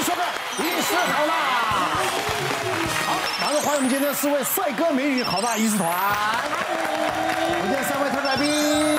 迎收看《医师好辣》。好，马上欢迎我们今天四位帅哥美女好辣医师团。我们今天三位特来宾。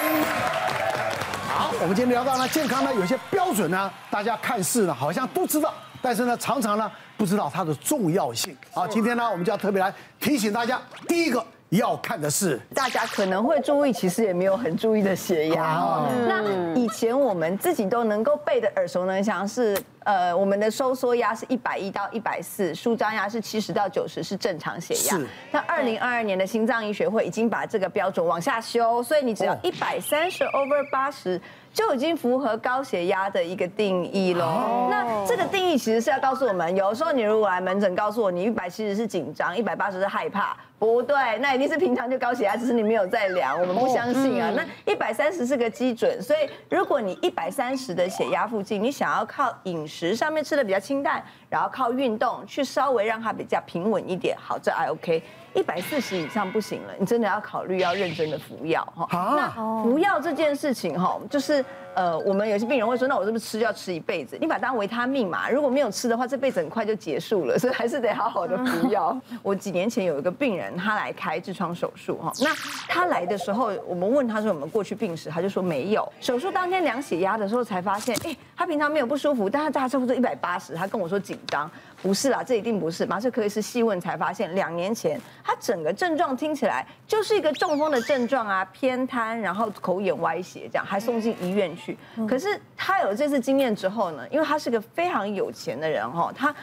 好，我们今天聊到呢，健康呢有些标准呢，大家看似呢好像都知道，但是呢常常呢不知道它的重要性。好，今天呢我们就要特别来提醒大家，第一个。要看的是，大家可能会注意，其实也没有很注意的血压哦。那以前我们自己都能够背的耳熟能详是，呃，我们的收缩压是一百一到一百四，舒张压是七十到九十，是正常血压。那二零二二年的心脏医学会已经把这个标准往下修，所以你只要一百三十 over 八十。就已经符合高血压的一个定义喽。那这个定义其实是要告诉我们，有的时候你如果来门诊告诉我你一百七十是紧张，一百八十是害怕，不对，那一定是平常就高血压，只是你没有在量，我们不相信啊。那一百三十是个基准，所以如果你一百三十的血压附近，你想要靠饮食上面吃的比较清淡，然后靠运动去稍微让它比较平稳一点，好，这还 OK。一百四十以上不行了，你真的要考虑要认真的服药哈。那服药这件事情哈，就是呃，我们有些病人会说，那我是不是吃就要吃一辈子？你把它当维他命嘛，如果没有吃的话，这辈子很快就结束了，所以还是得好好的服药。我几年前有一个病人，他来开痔疮手术哈，那他来的时候，我们问他说有没有过去病史，他就说没有。手术当天量血压的时候才发现，哎，他平常没有不舒服，但他大差不多一百八十，他跟我说紧张。不是啦，这一定不是。麻醉科医师细问才发现，两年前他整个症状听起来就是一个中风的症状啊，偏瘫，然后口眼歪斜，这样还送进医院去。可是他有这次经验之后呢，因为他是个非常有钱的人哈，他。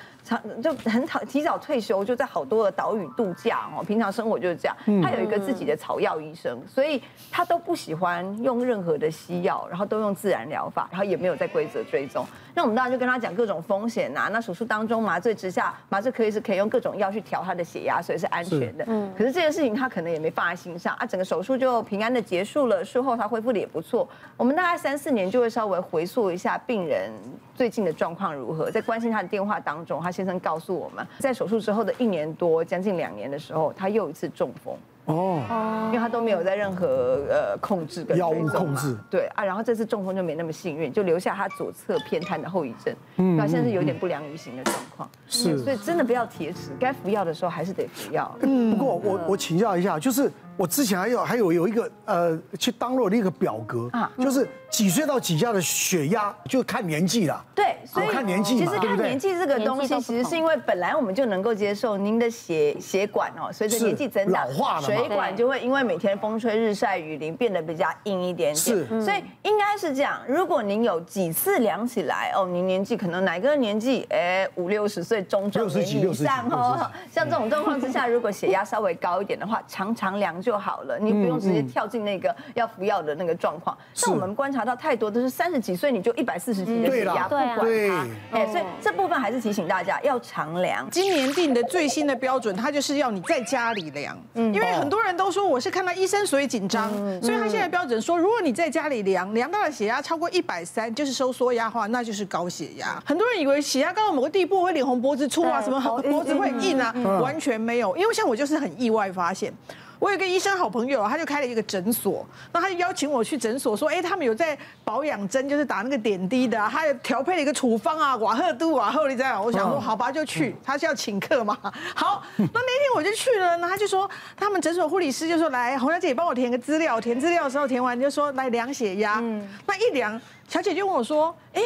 就很早提早退休，就在好多的岛屿度假哦。平常生活就是这样。他有一个自己的草药医生，所以他都不喜欢用任何的西药，然后都用自然疗法，然后也没有在规则追踪。那我们当然就跟他讲各种风险呐。那手术当中麻醉之下，麻醉科医师可以用各种药去调他的血压，所以是安全的。嗯。可是这件事情他可能也没放在心上啊。整个手术就平安的结束了，术后他恢复的也不错。我们大概三四年就会稍微回溯一下病人最近的状况如何，在关心他的电话当中，他先生告诉我们，在手术之后的一年多，将近两年的时候，他又一次中风。哦，因为他都没有在任何呃控制跟药物控制，对啊，然后这次中风就没那么幸运，就留下他左侧偏瘫的后遗症，嗯，那现在是有点不良于行的状况，是，所以真的不要铁齿，该服药的时候还是得服药。嗯，不过我我请教一下，就是我之前还有还有有一个呃去 download 的一个表格啊，就是几岁到几下的血压就看年纪了，对，所以看年纪，其实看年纪这个东西，其实是因为本来我们就能够接受您的血血管哦，随着年纪增长，老化了。血管就会因为每天风吹日晒雨淋变得比较硬一点点，是，所以应该是这样。如果您有几次量起来哦，您年纪可能哪个年纪哎五六十岁中壮年以上哦，像这种状况之下，如果血压稍微高一点的话，常常量就好了，你不用直接跳进那个要服药的那个状况。像我们观察到太多都是三十几岁你就一百四十几的血压，不管它，哎，所以这部分还是提醒大家要常量。今年定的最新的标准，它就是要你在家里量，嗯，因为很多人都。都说我是看到医生所以紧张，所以他现在标准说，如果你在家里量量到了血压超过一百三，就是收缩压的话，那就是高血压。很多人以为血压高到某个地步会脸红脖子粗啊，什么脖子会硬啊，完全没有。因为像我就是很意外发现。我有个医生好朋友，他就开了一个诊所，那他就邀请我去诊所，说，哎，他们有在保养针，就是打那个点滴的，他有调配了一个处方啊，瓦赫都瓦赫，你知道？我想说，好吧，就去，他是要请客嘛。好，那那天我就去了，那他就说，他们诊所护理师就说，来，洪小姐帮我填个资料，填资料的时候填完就说，来量血压，那一量，小姐就问我说，哎。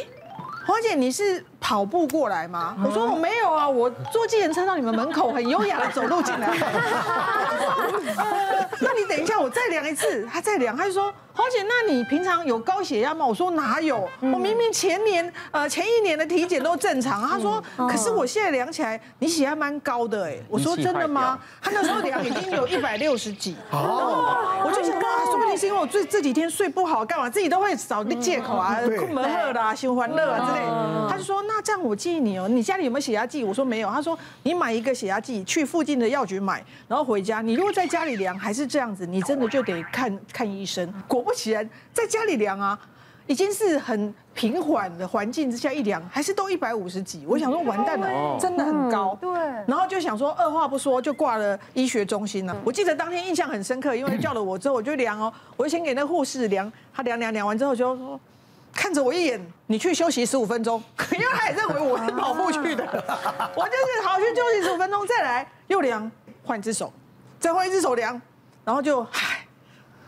黄姐，你是跑步过来吗？我说我没有啊，我坐计程车到你们门口，很优雅的走路进来。等一下，我再量一次。他再量，他就说。黄姐，那你平常有高血压吗？我说哪有，我明明前年呃前一年的体检都正常。他说，可是我现在量起来，你血压蛮高的哎。我说真的吗？他那时候量已经有一百六十几。哦。我就想啊，说不定是因为我这这几天睡不好，干嘛自己都会找借口啊，困门热啦，心欢乐啊之类。他就说，那这样我建议你哦，你家里有没有血压计？我说没有。他说你买一个血压计，去附近的药局买，然后回家。你如果在家里量还是这样子，你真的就得看看医生。果不其然，在家里量啊，已经是很平缓的环境之下一量，还是都一百五十几。我想说完蛋了，真的很高。对。然后就想说，二话不说就挂了医学中心了。我记得当天印象很深刻，因为叫了我之后，我就量哦，我就先给那护士量，他量量量完之后就说，看着我一眼，你去休息十五分钟，因为他也认为我是跑步去的我就是好去休息十五分钟，再来又量，换一只手，再换一只手量，然后就唉，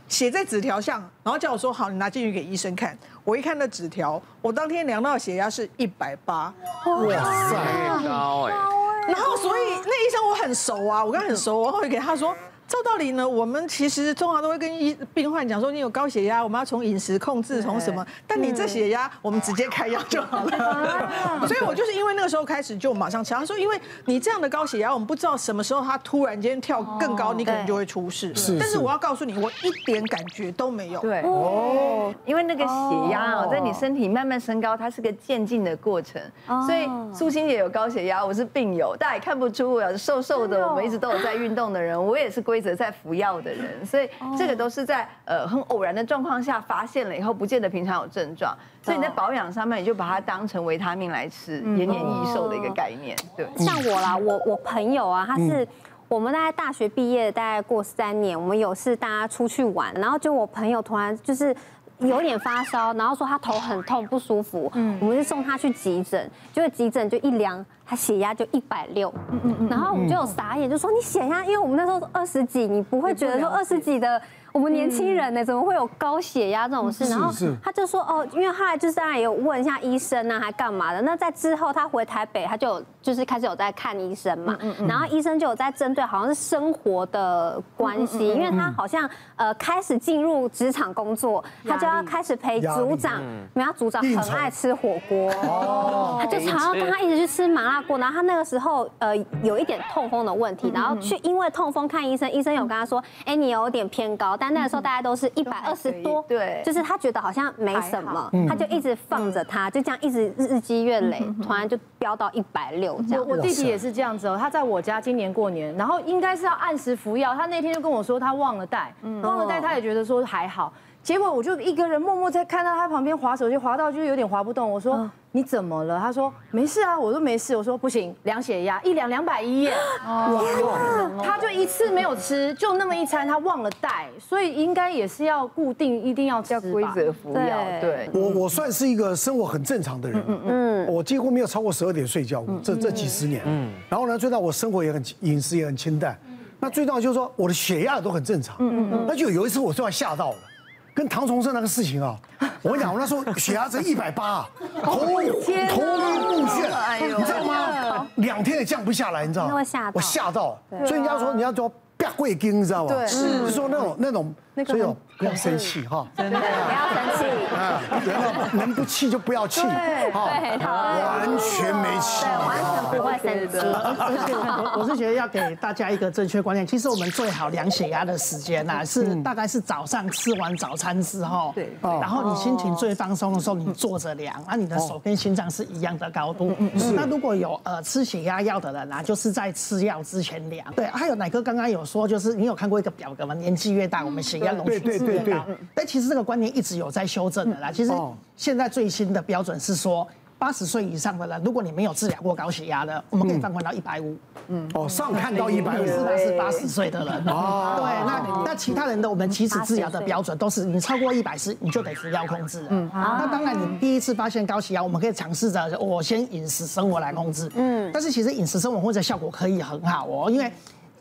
写在纸条上，然后叫我说好，你拿进去给医生看。我一看那纸条，我当天量到血压是一百八，哇塞，高哎，然后所以那医生我很熟啊，我跟他很熟，我后来给他说。照道理呢，我们其实通常都会跟医病患讲说，你有高血压，我们要从饮食控制，从什么？但你这血压，我们直接开药就好了。所以我就是因为那个时候开始就马上吃，他说，因为你这样的高血压，我们不知道什么时候它突然间跳更高，你可能就会出事。是，但是我要告诉你，我一点感觉都没有。对哦，因为那个血压哦，在你身体慢慢升高，它是个渐进的过程。所以苏欣也有高血压，我是病友，大家也看不出我瘦瘦的，我们一直都有在运动的人，我也是规规则在服药的人，所以这个都是在呃很偶然的状况下发现了以后，不见得平常有症状，所以你在保养上面你就把它当成维他命来吃，延年益寿的一个概念。对，像我啦，我我朋友啊，他是我们大概大学毕业大概过三年，我们有事大家出去玩，然后就我朋友突然就是。有点发烧，然后说他头很痛不舒服，嗯，我们就送他去急诊，结果急诊就一量，他血压就一百六，嗯嗯嗯，然后我们就有傻眼，就说你血压，因为我们那时候二十几，你不会觉得说二十几的。我们年轻人呢，怎么会有高血压这种事？然后他就说哦，因为后来就是当然有问一下医生啊，还干嘛的？那在之后他回台北，他就就是开始有在看医生嘛。然后医生就有在针对好像是生活的关系，因为他好像呃开始进入职场工作，他就要开始陪组长，没有组长很爱吃火锅。哦，他就常常跟他一直去吃麻辣锅。然后他那个时候呃有一点痛风的问题，然后去因为痛风看医生，医生有跟他说，哎，你有点偏高。但那个时候大家都是一百二十多，对，就是他觉得好像没什么，他就一直放着他，就这样一直日积月累，突然就飙到一百六这样。我弟弟也是这样子哦，他在我家今年过年，然后应该是要按时服药，他那天就跟我说他忘了带，忘了带，他也觉得说还好。结果我就一个人默默在看到他旁边划手机，划到就有点划不动。我说你怎么了？他说没事啊，我说没事。我说不行，量血压一量两百一耶。哇，他就一次没有吃，就那么一餐，他忘了带，所以应该也是要固定，一定要吃规则服药。对，我我算是一个生活很正常的人，嗯嗯，我几乎没有超过十二点睡觉过，这这几十年，嗯，然后呢，最大我生活也很饮食也很清淡，那最重要就是说我的血压都很正常，嗯嗯，那就有一次我突然吓到了。跟唐崇盛那个事情啊，我跟你讲，我那时候血压才一百八，头头晕目眩，你知道吗？两天也降不下来，你知道吗？我吓到，所以人家说你要做。不要贵根，你知道吗？是，就是说那种那种，所以不要生气哈，真的。不要生气。啊，能不气就不要气，好，完全没气，完全不会生气。我我是觉得要给大家一个正确观念，其实我们最好量血压的时间呐，是大概是早上吃完早餐之后，对，然后你心情最放松的时候，你坐着量，那，你的手跟心脏是一样的高度。那如果有呃吃血压药的人啊，就是在吃药之前量。对，还有奶哥刚刚有。说就是你有看过一个表格吗？年纪越大，我们血压容许值越高。但其实这个观念一直有在修正的啦。其实现在最新的标准是说，八十岁以上的人，如果你没有治疗过高血压的，我们可以放宽到一百五。嗯，哦，上看到一百五，是是八十岁的人。哦，对，那那其他人的我们其实治疗的标准都是，你超过一百四，你就得服药控制。嗯，那当然，你第一次发现高血压，我们可以尝试着我先饮食生活来控制。嗯，但是其实饮食生活或者效果可以很好哦，因为。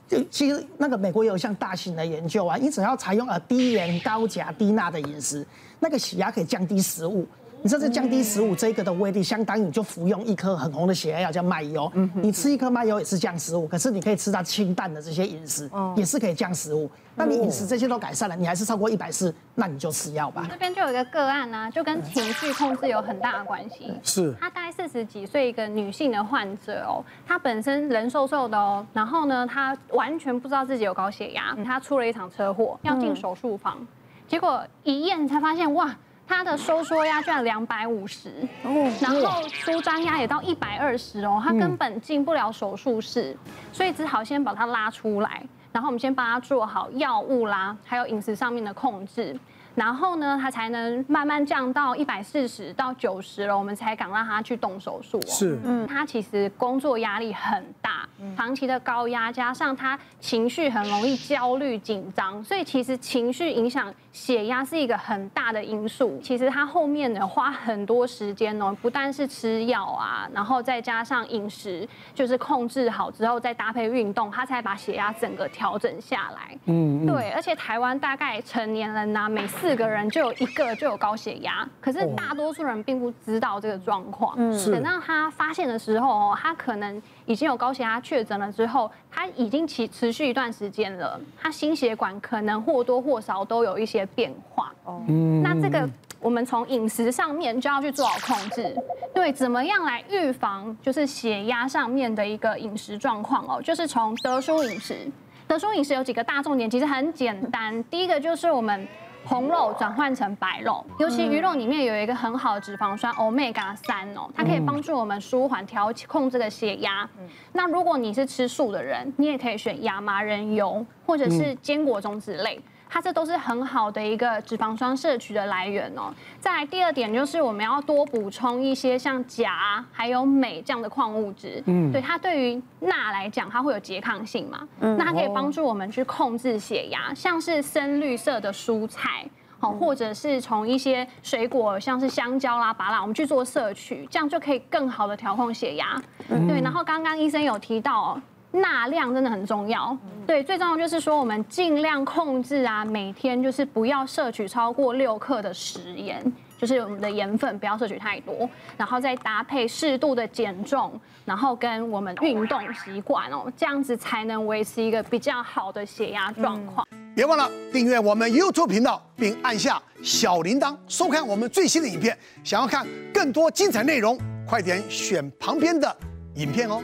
就其实那个美国有一项大型的研究啊，你只要采用了低盐、高钾、低钠的饮食，那个血压可以降低十五。你这是降低食物，这个的威力相当于你就服用一颗很红的血压药叫麦油，你吃一颗麦油也是降食物，可是你可以吃到清淡的这些饮食，也是可以降食物。那你饮食这些都改善了，你还是超过一百四，那你就吃药吧。这边就有一个个案呢，就跟情绪控制有很大的关系。是，她大概四十几岁一个女性的患者哦，她本身人瘦瘦的哦，然后呢，她完全不知道自己有高血压，她出了一场车祸要进手术房，结果一验才发现哇。他的收缩压居然两百五十，然后舒张压也到一百二十哦，他根本进不了手术室，所以只好先把他拉出来，然后我们先帮他做好药物啦，还有饮食上面的控制。然后呢，他才能慢慢降到一百四十到九十了，我们才敢让他去动手术。是，嗯，他其实工作压力很大，长期的高压加上他情绪很容易焦虑紧张，所以其实情绪影响血压是一个很大的因素。其实他后面呢花很多时间哦，不但是吃药啊，然后再加上饮食，就是控制好之后再搭配运动，他才把血压整个调整下来。嗯，对，而且台湾大概成年人呢，每四个人就有一个就有高血压，可是大多数人并不知道这个状况。嗯，等到他发现的时候哦，他可能已经有高血压确诊了之后，他已经持持续一段时间了，他心血管可能或多或少都有一些变化。哦，那这个我们从饮食上面就要去做好控制。对，怎么样来预防就是血压上面的一个饮食状况哦？就是从德叔饮食。德叔饮食有几个大重点，其实很简单。第一个就是我们。红肉转换成白肉，尤其鱼肉里面有一个很好的脂肪酸 Omega 三哦，它可以帮助我们舒缓、调控这个血压。那如果你是吃素的人，你也可以选亚麻仁油或者是坚果种子类。它这都是很好的一个脂肪酸摄取的来源哦。再来第二点就是我们要多补充一些像钾还有镁这样的矿物质。嗯，对，它对于钠来讲，它会有拮抗性嘛。嗯，那它可以帮助我们去控制血压，像是深绿色的蔬菜，好，或者是从一些水果，像是香蕉啦、芭乐，我们去做摄取，这样就可以更好的调控血压。嗯，对，然后刚刚医生有提到哦。钠量真的很重要，对，最重要就是说我们尽量控制啊，每天就是不要摄取超过六克的食盐，就是我们的盐分不要摄取太多，然后再搭配适度的减重，然后跟我们运动习惯哦，这样子才能维持一个比较好的血压状况。别忘了订阅我们 YouTube 频道，并按下小铃铛，收看我们最新的影片。想要看更多精彩内容，快点选旁边的影片哦。